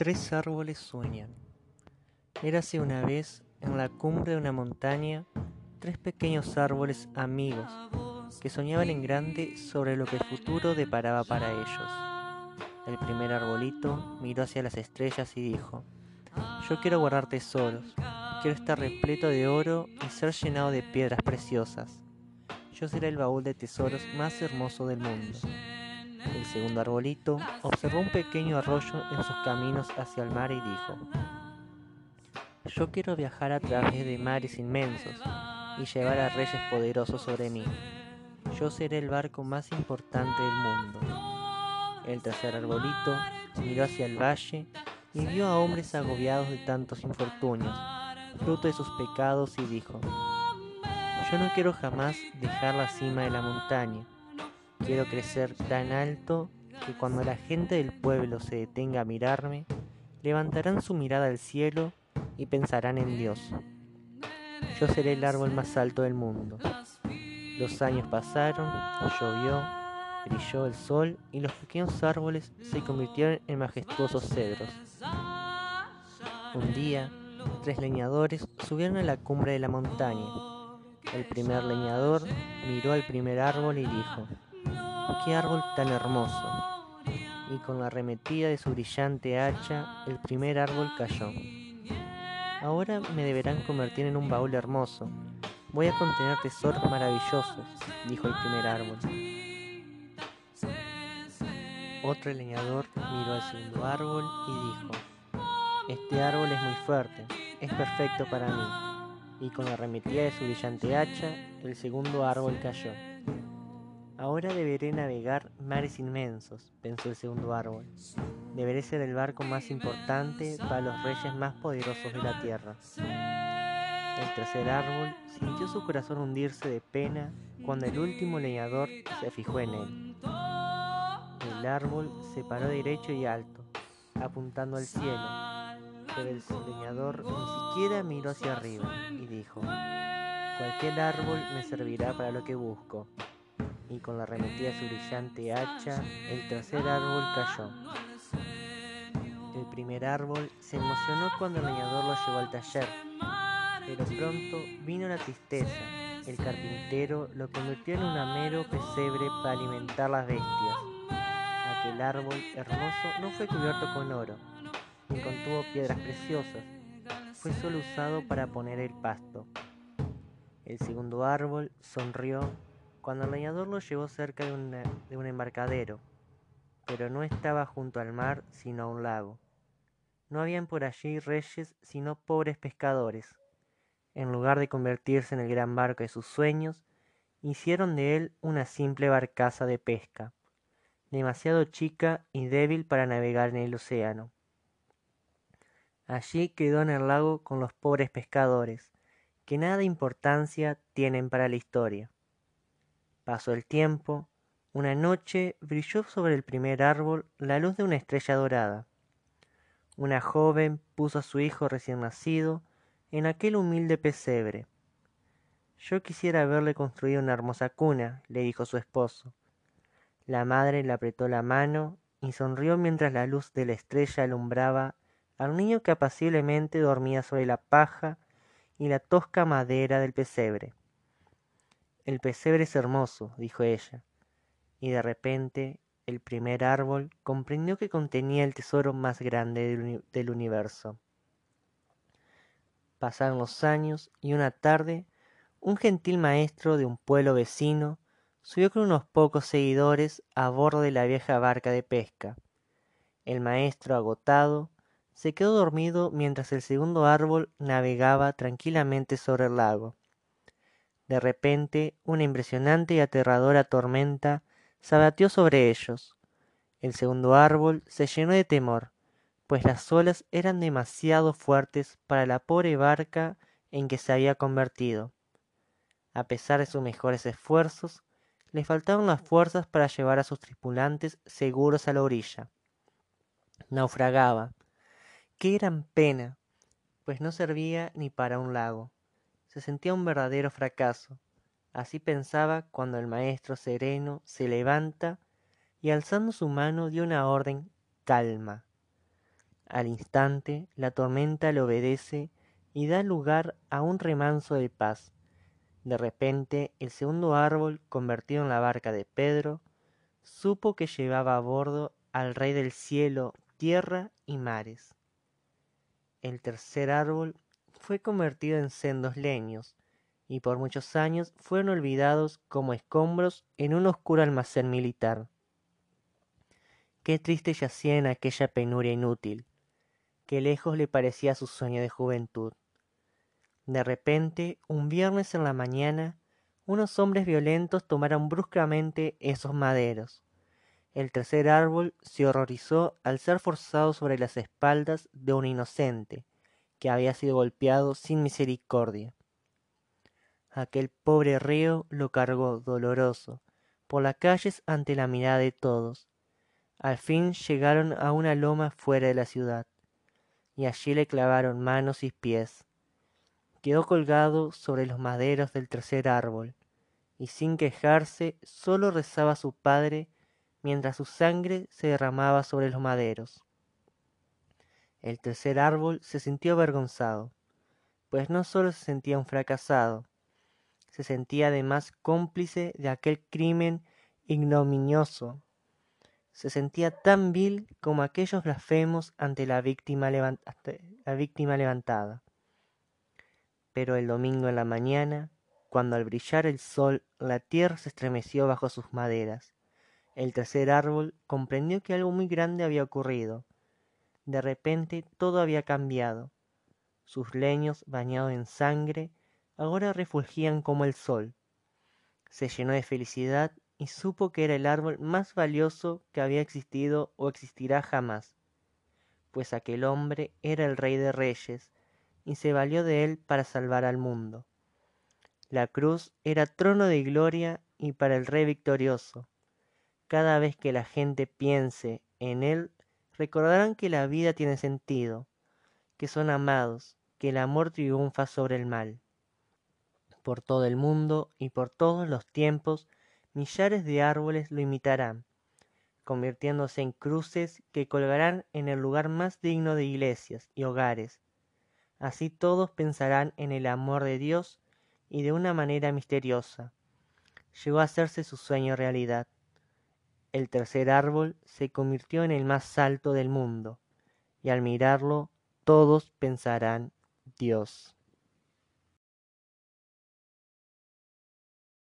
Tres árboles sueñan. Érase una vez, en la cumbre de una montaña, tres pequeños árboles amigos que soñaban en grande sobre lo que el futuro deparaba para ellos. El primer arbolito miró hacia las estrellas y dijo, Yo quiero guardar tesoros, quiero estar repleto de oro y ser llenado de piedras preciosas. Yo seré el baúl de tesoros más hermoso del mundo. Segundo arbolito observó un pequeño arroyo en sus caminos hacia el mar y dijo, Yo quiero viajar a través de mares inmensos y llevar a reyes poderosos sobre mí. Yo seré el barco más importante del mundo. El tercer arbolito miró hacia el valle y vio a hombres agobiados de tantos infortunios, fruto de sus pecados, y dijo, Yo no quiero jamás dejar la cima de la montaña Quiero crecer tan alto que cuando la gente del pueblo se detenga a mirarme, levantarán su mirada al cielo y pensarán en Dios. Yo seré el árbol más alto del mundo. Los años pasaron, llovió, brilló el sol y los pequeños árboles se convirtieron en majestuosos cedros. Un día, tres leñadores subieron a la cumbre de la montaña. El primer leñador miró al primer árbol y dijo, qué árbol tan hermoso. Y con la arremetida de su brillante hacha, el primer árbol cayó. Ahora me deberán convertir en un baúl hermoso. Voy a contener tesoros maravillosos, dijo el primer árbol. Otro leñador miró al segundo árbol y dijo, Este árbol es muy fuerte, es perfecto para mí. Y con la arremetida de su brillante hacha, el segundo árbol cayó. Ahora deberé navegar mares inmensos, pensó el segundo árbol. Deberé ser el barco más importante para los reyes más poderosos de la tierra. El tercer árbol sintió su corazón hundirse de pena cuando el último leñador se fijó en él. El árbol se paró derecho y alto, apuntando al cielo, pero el leñador ni siquiera miró hacia arriba y dijo, cualquier árbol me servirá para lo que busco y con la arremetida su brillante hacha, el tercer árbol cayó. El primer árbol se emocionó cuando el leñador lo llevó al taller, pero pronto vino la tristeza. El carpintero lo convirtió en un amero pesebre para alimentar las bestias. Aquel árbol hermoso no fue cubierto con oro, ni contuvo piedras preciosas, fue solo usado para poner el pasto. El segundo árbol sonrió cuando el leñador lo llevó cerca de, un embarcadero, pero no estaba junto al mar, sino a un lago. No habían por allí reyes, sino pobres pescadores. En lugar de convertirse en el gran barco de sus sueños, hicieron de él una simple barcaza de pesca, demasiado chica y débil para navegar en el océano. Allí quedó en el lago con los pobres pescadores, que nada importancia tienen para la historia. Pasó el tiempo. Una noche brilló sobre el primer árbol la luz de una estrella dorada. Una joven puso a su hijo recién nacido en aquel humilde pesebre. Yo quisiera haberle construido una hermosa cuna, le dijo su esposo. La madre le apretó la mano y sonrió mientras la luz de la estrella alumbraba al niño que apaciblemente dormía sobre la paja y la tosca madera del pesebre. El pesebre es hermoso, dijo ella, y de repente el primer árbol comprendió que contenía el tesoro más grande del, universo. Pasaron los años y una tarde un gentil maestro de un pueblo vecino subió con unos pocos seguidores a bordo de la vieja barca de pesca. El maestro, agotado, se quedó dormido mientras el segundo árbol navegaba tranquilamente sobre el lago. De repente, una impresionante y aterradora tormenta se abatió sobre ellos. El segundo árbol se llenó de temor, pues las olas eran demasiado fuertes para la pobre barca en que se había convertido. A pesar de sus mejores esfuerzos, le faltaban las fuerzas para llevar a sus tripulantes seguros a la orilla. Naufragaba. Qué gran pena, pues no servía ni para un lago se sentía un verdadero fracaso. Así pensaba cuando el maestro sereno se levanta y alzando su mano dio una orden calma. Al instante, la tormenta le obedece y da lugar a un remanso de paz. De repente, el segundo árbol, convertido en la barca de Pedro, supo que llevaba a bordo al Rey del cielo, tierra y mares. El tercer árbol fue convertido en sendos leños, y por muchos años fueron olvidados como escombros en un oscuro almacén militar. Qué triste yacía en aquella penuria inútil, qué lejos le parecía su sueño de juventud. De repente, un viernes en la mañana, unos hombres violentos tomaron bruscamente esos maderos. El tercer árbol se horrorizó al ser forzado sobre las espaldas de un inocente, que había sido golpeado sin misericordia. Aquel pobre reo lo cargó doloroso por las calles ante la mirada de todos, al fin llegaron a una loma fuera de la ciudad, y allí le clavaron manos y pies. Quedó colgado sobre los maderos del tercer árbol, y sin quejarse solo rezaba a su padre mientras su sangre se derramaba sobre los maderos. El tercer árbol se sintió avergonzado, pues no solo se sentía un fracasado, se sentía además cómplice de aquel crimen ignominioso se sentía tan vil como aquellos blasfemos ante la víctima, la víctima levantada. Pero el domingo en la mañana, cuando al brillar el sol la tierra se estremeció bajo sus maderas, el tercer árbol comprendió que algo muy grande había ocurrido. De repente todo había cambiado. Sus leños, bañados en sangre, ahora refulgían como el sol. Se llenó de felicidad y supo que era el árbol más valioso que había existido o existirá jamás, pues aquel hombre era el rey de reyes, y se valió de él para salvar al mundo. La cruz era trono de gloria y para el rey victorioso. Cada vez que la gente piense en él, recordarán que la vida tiene sentido, que son amados, que el amor triunfa sobre el mal. Por todo el mundo y por todos los tiempos, millares de árboles lo imitarán, convirtiéndose en cruces que colgarán en el lugar más digno de iglesias y hogares. Así todos pensarán en el amor de Dios y de una manera misteriosa. Llegó a hacerse su sueño realidad. El tercer árbol se convirtió en el más alto del mundo, y al mirarlo todos pensarán Dios.